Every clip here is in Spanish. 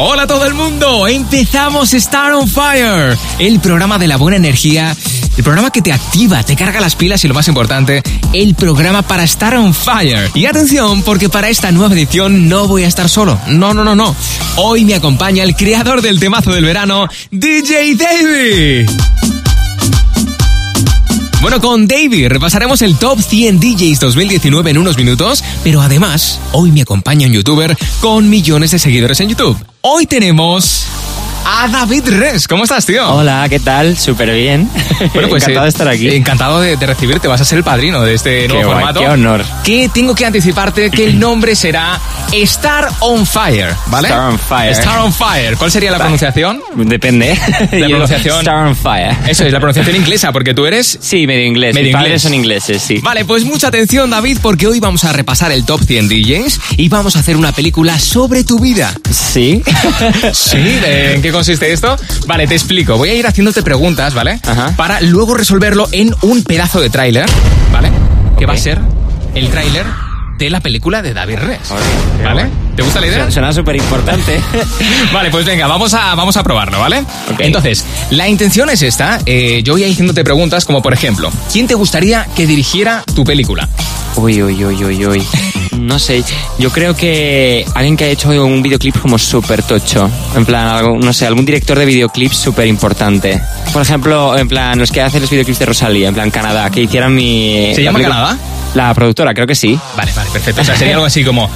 Hola a todo el mundo, empezamos Star on Fire, el programa de la buena energía, el programa que te activa, te carga las pilas y lo más importante, el programa para estar on fire. Y atención, porque para esta nueva edición no voy a estar solo, no, no, no, no. Hoy me acompaña el creador del temazo del verano, DJ Davey. Bueno, con David repasaremos el Top 100 DJs 2019 en unos minutos, pero además, hoy me acompaña un youtuber con millones de seguidores en YouTube. Hoy tenemos a David Res. ¿Cómo estás, tío? Hola, ¿qué tal? Súper bien. Bueno, pues, encantado eh, de estar aquí. Encantado de, de recibirte. Vas a ser el padrino de este nuevo Qué guay, formato. qué honor. Que tengo que anticiparte que el nombre será Star on Fire, ¿vale? Star on Fire. Star on Fire. ¿Cuál sería la pronunciación? Depende. La Yo- pronunciación- Star on fire. Eso es la pronunciación inglesa, porque tú eres Sí, medio inglés. Medio Mis padres inglés. son ingleses, sí. Vale, pues mucha atención David porque hoy vamos a repasar el top 100 DJs y vamos a hacer una película sobre tu vida. Sí. Sí, ¿de- ¿en qué consiste esto? Vale, te explico. Voy a ir haciéndote preguntas, ¿vale? Ajá. Para luego resolverlo en un pedazo de tráiler, ¿vale? Que va a ser el tráiler de la película de David Res. ¿Vale? ¿Te gusta la idea? Suena- súper importante. Vale, pues venga, vamos a, vamos a probarlo, ¿vale? Entonces, la intención es esta. eh, yo voy a ir haciéndote preguntas como, por ejemplo, ¿quién te gustaría que dirigiera tu película? Uy, uy, uy, uy, uy. No sé, yo creo que alguien que ha hecho un videoclip como súper tocho. En plan, algo, no sé, algún director de videoclips súper importante. Por ejemplo, en plan, los que hacen los videoclips de Rosalía, en plan Canadá, que hicieran mi... ¿Se la llama Canadá? La productora, creo que sí. Vale, vale, perfecto. O sea, sería algo así como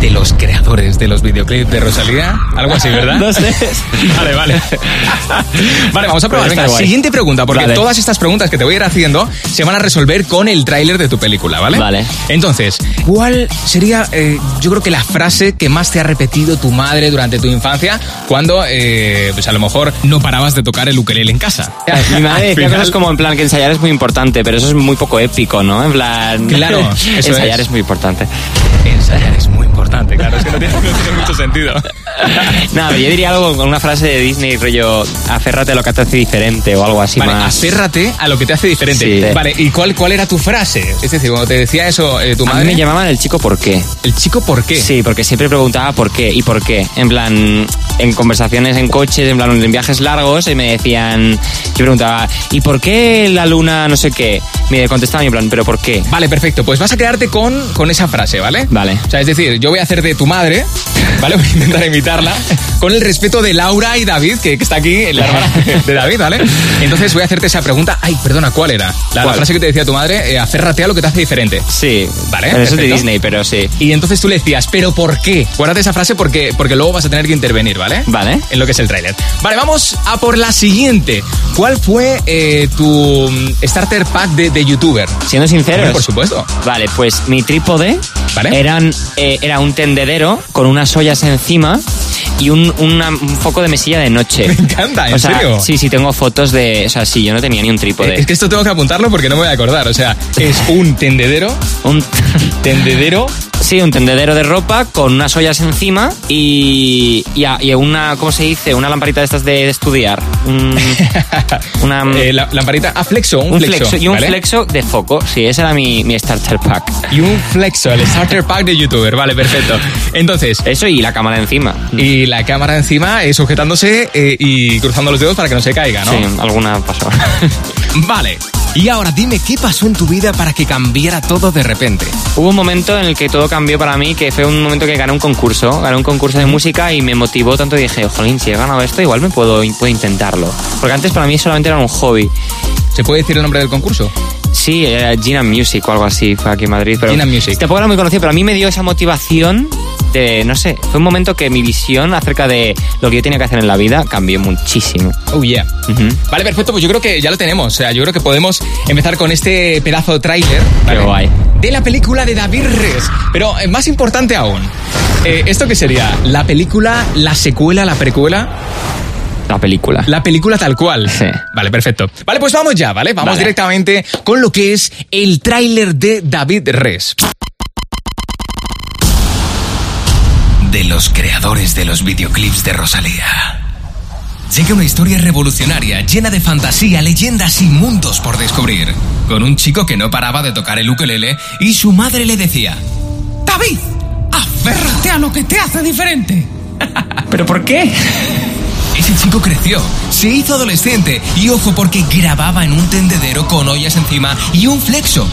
de los creadores de los videoclips de Rosalía. Algo así, ¿verdad? No sé. Vale, vale. Vale, vamos a probar. Pues Venga, siguiente pregunta, porque Vale. todas estas preguntas que te voy a ir haciendo se van a resolver con el tráiler de tu película, ¿vale? Vale. Entonces, ¿cuál sería, eh, yo creo que la frase que más te ha repetido tu madre durante tu infancia cuando, eh, pues a lo mejor no parabas de tocar el ukelele en casa? Mi madre decía final- cosas como en plan que ensayar es muy importante, pero eso es muy poco épico, ¿no? En plan. Claro, eso ensayar es. es. muy importante. Ensayar es muy importante, claro, es que no tiene, mucho sentido. Nada, yo diría algo con una frase de Disney, rollo, aférrate a lo que te hace diferente o algo así Vale, más. aférrate a lo que te hace diferente. Sí. Vale, ¿y cuál, cuál era tu frase? Es decir, cuando te decía eso eh, tu A madre, mí me llamaban el chico por qué. el chico, ¿por qué? Sí, porque siempre preguntaba por qué y por qué. En plan, en conversaciones en coches, en plan, en viajes largos, y me decían, yo preguntaba, ¿y por qué la luna no sé qué? Me contestaba en plan, ¿pero por qué? Vale, perfecto. Pues vas a quedarte con, con esa frase, ¿vale? Vale. O sea, es decir, yo voy a hacer de tu madre, ¿vale? Voy a intentar imitarla, con el respeto de Laura y David, que, que está aquí, la hermana de David, ¿vale? Entonces voy a hacerte esa pregunta. Ay, perdona, ¿cuál era? La, frase que te decía tu madre, eh, aférrate a lo que te hace diferente. Sí, Vale, Eso es de. Disney, pero sí. Y entonces tú le decías, ¿pero por qué? Guárdate esa frase porque, porque luego vas a tener que intervenir, ¿vale? Vale. En lo que es el tráiler. Vale, vamos a por la siguiente. ¿Cuál fue eh, tu mm, starter pack de, de youtuber? Siendo sinceros. Hombre, por supuesto. Vale, pues mi trípode Vale. eran, eh, era un tendedero con unas ollas encima y un, una- un foco de mesilla de noche. Me encanta, ¿en o sea, serio? Sí, sí, tengo fotos de... O sea, sí, yo no tenía ni un trípode. Eh, Es que esto tengo que apuntarlo porque no me voy a acordar. O sea, es un tendedero, Un... tendedero. Sí, un tendedero de ropa con unas ollas encima y, y, a- y una, ¿cómo se dice? Una lamparita de estas de, de estudiar. Un- una, eh, la, lamparita. Ah, flexo, un, un flexo, y un ¿vale? flexo de foco. Sí, ese era mi, mi starter pack. Y un flexo, el starter pack de youtuber. Vale, perfecto. Entonces, Eso y la cámara encima. y la cámara encima eh, sujetándose eh, y cruzando los dedos para que no se caiga, ¿no? Sí, alguna pasó. Vale. Y ahora dime qué pasó en tu vida para que cambiara todo de repente. Hubo un momento en el que todo cambió para mí, que fue un momento que gané un concurso, gané un concurso de música y me motivó tanto y dije, jolín, si he ganado esto, igual me puedo, puedo intentarlo. Porque antes para mí solamente era un hobby. ¿Se puede decir el nombre del concurso? Sí, era Gina Music o algo así, fue aquí en Madrid. Pero Gina Music. Tampoco era muy conocido, pero a mí me dio esa motivación de, no sé, fue un momento que mi visión acerca de lo que yo tenía que hacer en la vida cambió muchísimo. Oh, yeah. Vale, perfecto, pues yo creo que ya lo tenemos. O sea, yo creo que podemos empezar con este pedazo de tráiler. Qué guay. De la película de David Res. Pero eh, más importante aún, eh, ¿esto qué sería? ¿La película, la secuela, la precuela? La película. La película tal cual. Sí. Vale, perfecto. Vale, pues vamos ya, ¿vale? Vamos Vale. directamente con lo que es el tráiler de David Res. De los creadores de los videoclips de Rosalía. Llega una historia revolucionaria, llena de fantasía, leyendas y mundos por descubrir. Con un chico que no paraba de tocar el ukelele y su madre le decía: ¡David! ¡Aférrate a lo que te hace diferente! ¿Pero por qué? Ese chico creció, se hizo adolescente y ojo porque grababa en un tendedero con ollas encima y un flexo.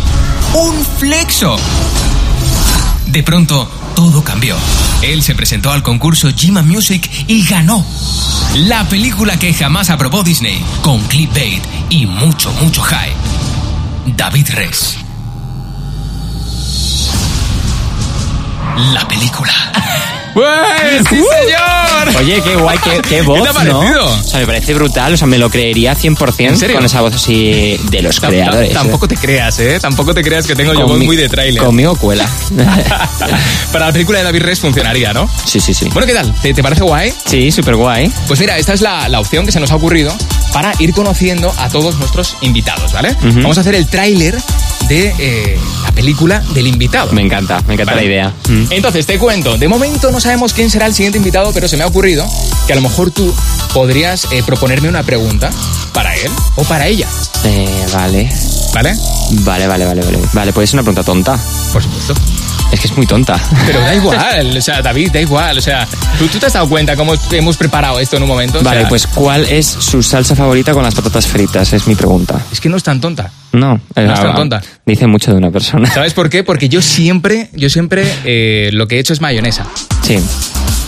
¡Un flexo! De pronto, todo cambió. Él se presentó al concurso Jima Music y ganó. La película que jamás aprobó Disney, con clickbait y mucho, mucho hype. David Res. La película. ¡Pues ¡Sí, señor! Oye, qué guay, qué, qué voz, te ha ¿no? O sea, me parece brutal, o sea, me lo creería 100% ¿En serio? con esa voz así de los creadores. Tampoco te creas, ¿eh? Tampoco te creas que tengo yo voz muy de tráiler. Conmigo cuela. Para la película de David Res funcionaría, ¿no? sí, sí, sí. Bueno, ¿qué tal? ¿Te, te parece guay? Sí, súper guay. Pues mira, esta es la, la opción que se nos ha ocurrido para ir conociendo a todos nuestros invitados, ¿vale? Vamos a hacer el tráiler de eh, la película del invitado. Me encanta, me encanta Vale. la idea. Mm. Entonces, te cuento, de momento no sabemos quién será el siguiente invitado, pero se me ha ocurrido que a lo mejor tú podrías eh, proponerme una pregunta para él o para ella, Eh, vale. ¿vale? Vale, vale, vale, vale. Vale, pues es una pregunta tonta. Por supuesto. Es que es muy tonta. Pero da igual, o sea, David, da igual, o sea, ¿tú, tú te has dado cuenta cómo hemos preparado esto en un momento? O Vale, sea, pues ¿cuál es su salsa favorita con las patatas fritas? Es mi pregunta. Es que no es tan tonta. No, No es tan ah, tonta. Dice mucho de una persona. ¿Sabes por qué? Porque yo siempre, yo siempre eh, lo que he hecho es mayonesa. Sí,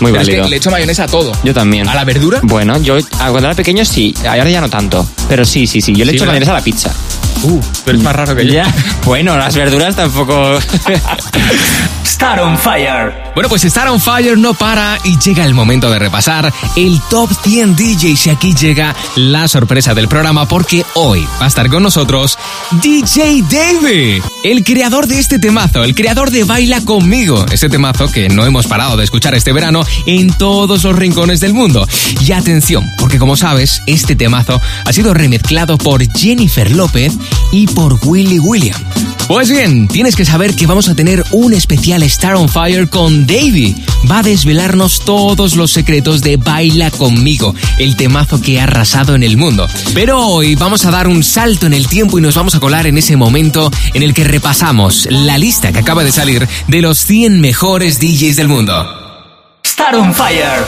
muy Pero es válido. que le echo mayonesa a todo. Yo también. ¿A la verdura? Bueno, yo cuando era pequeño sí, ahora ya no tanto. Pero sí, sí, sí. Yo le Sí, echo ¿verdad? mayonesa a la pizza. Uh, tú eres más raro que yo. Ya. Bueno, las verduras tampoco. Star on Fire. Bueno, pues Star on Fire no para y llega el momento de repasar el top 100 DJs y aquí llega la sorpresa del programa porque hoy va a estar con nosotros DJ Davey, el creador de este temazo, el creador de Baila conmigo, este temazo que no hemos parado de escuchar este verano en todos los rincones del mundo. Y atención, porque como sabes, este temazo ha sido remezclado por Jennifer López y por Willy William. Pues bien, tienes que saber que vamos a tener un especial Star on Fire con Davey. Va a desvelarnos todos los secretos de Baila conmigo, el temazo que ha arrasado en el mundo. Pero hoy vamos a dar un salto en el tiempo y nos vamos a colar en ese momento en el que repasamos la lista que acaba de salir de los 100 mejores DJs del mundo. Star on Fire.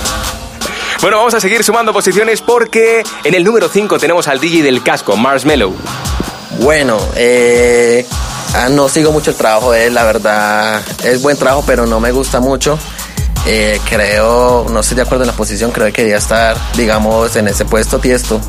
Bueno, vamos a seguir sumando posiciones porque en el número 5 tenemos al DJ del casco, Marshmello. Bueno, eh, ah, no sigo mucho el trabajo de él, la verdad es buen trabajo, pero no me gusta mucho. Eh, creo, no estoy de acuerdo en la posición, creo que quería estar, digamos, en ese puesto tiesto.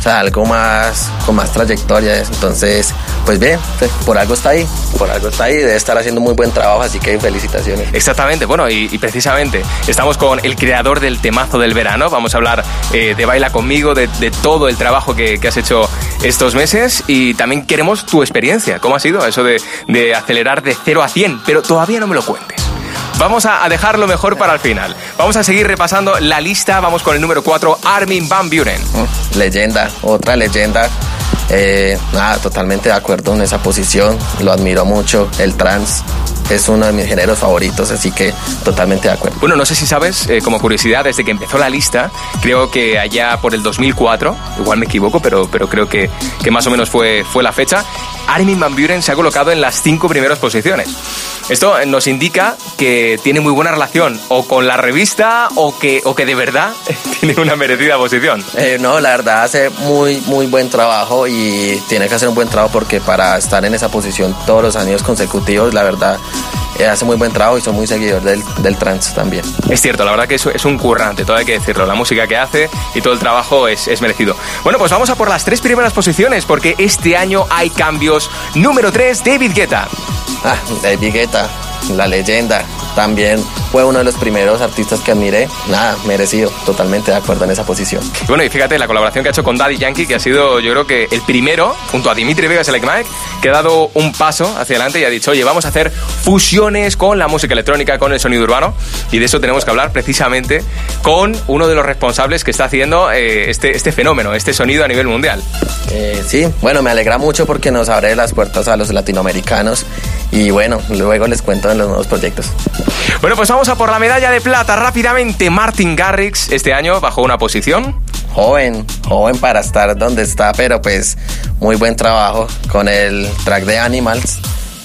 O sea, algo más, con más trayectoria. Entonces, pues bien, por algo está ahí, por algo está ahí, debe estar haciendo muy buen trabajo, así que felicitaciones. Exactamente, bueno, y, precisamente estamos con el creador del temazo del verano. Vamos a hablar eh, de Baila conmigo, de, de todo el trabajo que, que has hecho estos meses y también queremos tu experiencia. ¿Cómo ha sido eso de, de acelerar de 0 a 100? Pero todavía no me lo cuentes. Vamos a, dejarlo mejor para el final. Vamos a seguir repasando la lista. Vamos con el número 4, Armin Van Buren. Mm, Leyenda, otra leyenda. Eh, nada, totalmente de acuerdo en esa posición. Lo admiro mucho. El trans es uno de mis géneros favoritos, así que totalmente de acuerdo. Bueno, no sé si sabes, eh, como curiosidad, desde que empezó la lista, creo que allá por el 2004, igual me equivoco, pero, pero creo que, que más o menos fue, fue la fecha, Armin Van Buren se ha colocado en las cinco primeras posiciones. Esto nos indica que tiene muy buena relación o con la revista o que, o que de verdad tiene una merecida posición. Eh, no, la verdad hace muy, muy buen trabajo y tiene que hacer un buen trabajo porque para estar en esa posición todos los años consecutivos, la verdad, eh, hace muy buen trabajo y soy muy seguidor del, del trans también. Es cierto, la verdad que es, es un currante, todo hay que decirlo. La música que hace y todo el trabajo es, es merecido. Bueno, pues vamos a por las tres primeras posiciones porque este año hay cambios. Número 3, David Guetta. Ah, David Guetta, la leyenda, también fue uno de los primeros artistas que admiré. Nada, merecido, totalmente de acuerdo en esa posición. Bueno, y fíjate la colaboración que ha hecho con Daddy Yankee, que ha sido, yo creo que el primero, junto a Dimitri Vegas y Like Mike, que ha dado un paso hacia adelante y ha dicho, oye, vamos a hacer fusiones con la música electrónica, con el sonido urbano. Y de eso tenemos que hablar precisamente con uno de los responsables que está haciendo eh, este, este fenómeno, este sonido a nivel mundial. Eh, sí, bueno, me alegra mucho porque nos abre las puertas a los latinoamericanos y bueno, luego les cuento de los nuevos proyectos. Bueno, pues vamos a por la medalla de plata rápidamente. Martin Garrix este año bajó una posición. Joven, joven para estar donde está, pero pues muy buen trabajo con el track de Animals.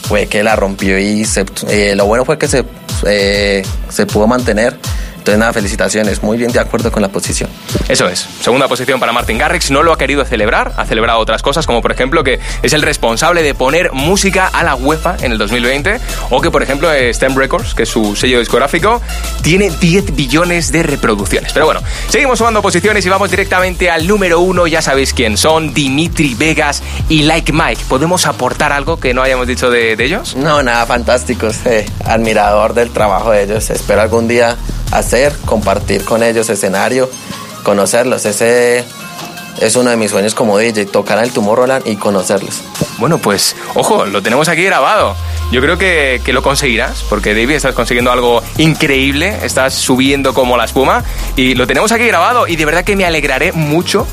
Fue que la rompió y eh, lo bueno fue que se, eh, se pudo mantener. Entonces, nada, felicitaciones. Muy bien de acuerdo con la posición. Eso es. Segunda posición para Martin Garrix. No lo ha querido celebrar. Ha celebrado otras cosas, como por ejemplo que es el responsable de poner música a la UEFA en el 2020. O que, por ejemplo, STEM Records, que es su sello discográfico, tiene 10 billones de reproducciones. Pero bueno, seguimos sumando posiciones y vamos directamente al número uno. Ya sabéis quién son: Dimitri Vegas y Like Mike. ¿Podemos aportar algo que no hayamos dicho de, ellos? No, nada, fantásticos. Eh, admirador del trabajo de ellos. Espero algún día hacer, compartir con ellos escenario, conocerlos. Ese es uno de mis sueños como DJ, tocar el Tomorrowland y conocerlos. Bueno, pues ojo, lo tenemos aquí grabado. Yo creo que, que, lo conseguirás, porque David estás consiguiendo algo increíble, estás subiendo como la espuma y lo tenemos aquí grabado y de verdad que me alegraré mucho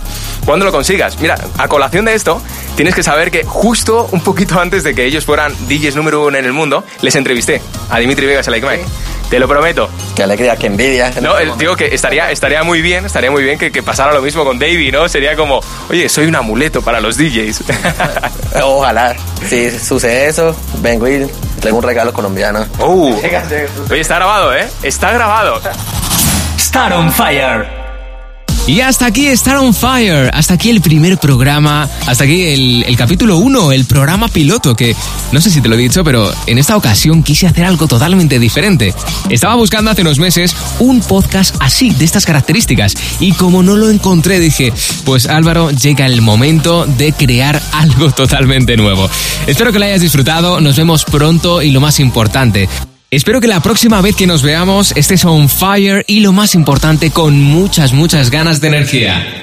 cuando lo consigas. Mira, a colación de esto, tienes que saber que justo un poquito antes de que ellos fueran DJs número uno en el mundo, les entrevisté a Dimitri Vegas y a Like Mike. Te lo prometo. Qué alegría, qué envidia. No, digo que estaría, estaría muy bien, estaría muy bien que, que, pasara lo mismo con Davey, ¿no? Sería como, oye, soy un amuleto para los DJs. Ojalá. Si sucede eso, vengo y traigo un regalo colombiano. Uh. Oye, está grabado, ¿eh? Está grabado. Star on Fire. Y hasta aquí Star on Fire, hasta aquí el primer programa, hasta aquí el, capítulo 1, el programa piloto, que no sé si te lo he dicho, pero en esta ocasión quise hacer algo totalmente diferente. Estaba buscando hace unos meses un podcast así, de estas características, y como no lo encontré dije, pues Álvaro, llega el momento de crear algo totalmente nuevo. Espero que lo hayas disfrutado, nos vemos pronto y lo más importante, Espero que la próxima vez que nos veamos estés on fire y lo más importante, con muchas, muchas ganas de energía.